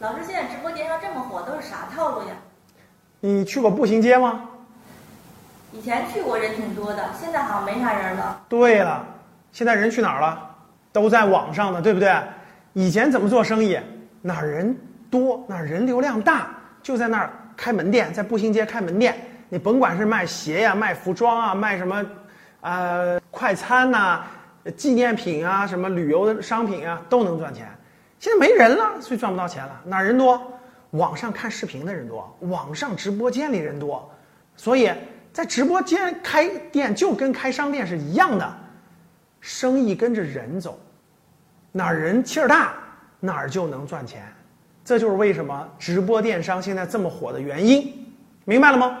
老师，现在直播电商这么火，都是啥套路呀？你去过步行街吗？以前去过人挺多的，现在好像没啥人了。对了，现在人去哪儿了？都在网上呢，对不对？以前怎么做生意？哪儿人多，哪儿人流量大，就在那儿开门店，在步行街开门店。你甭管是卖鞋呀、卖服装啊、卖什么，呃，快餐呐、纪念品啊、什么旅游的商品啊，都能赚钱。现在没人了，所以赚不到钱了。哪儿人多？网上看视频的人多，网上直播间里人多，所以在直播间开店就跟开商店是一样的，生意跟着人走，哪儿人气儿大，哪儿就能赚钱。这就是为什么直播电商现在这么火的原因，明白了吗？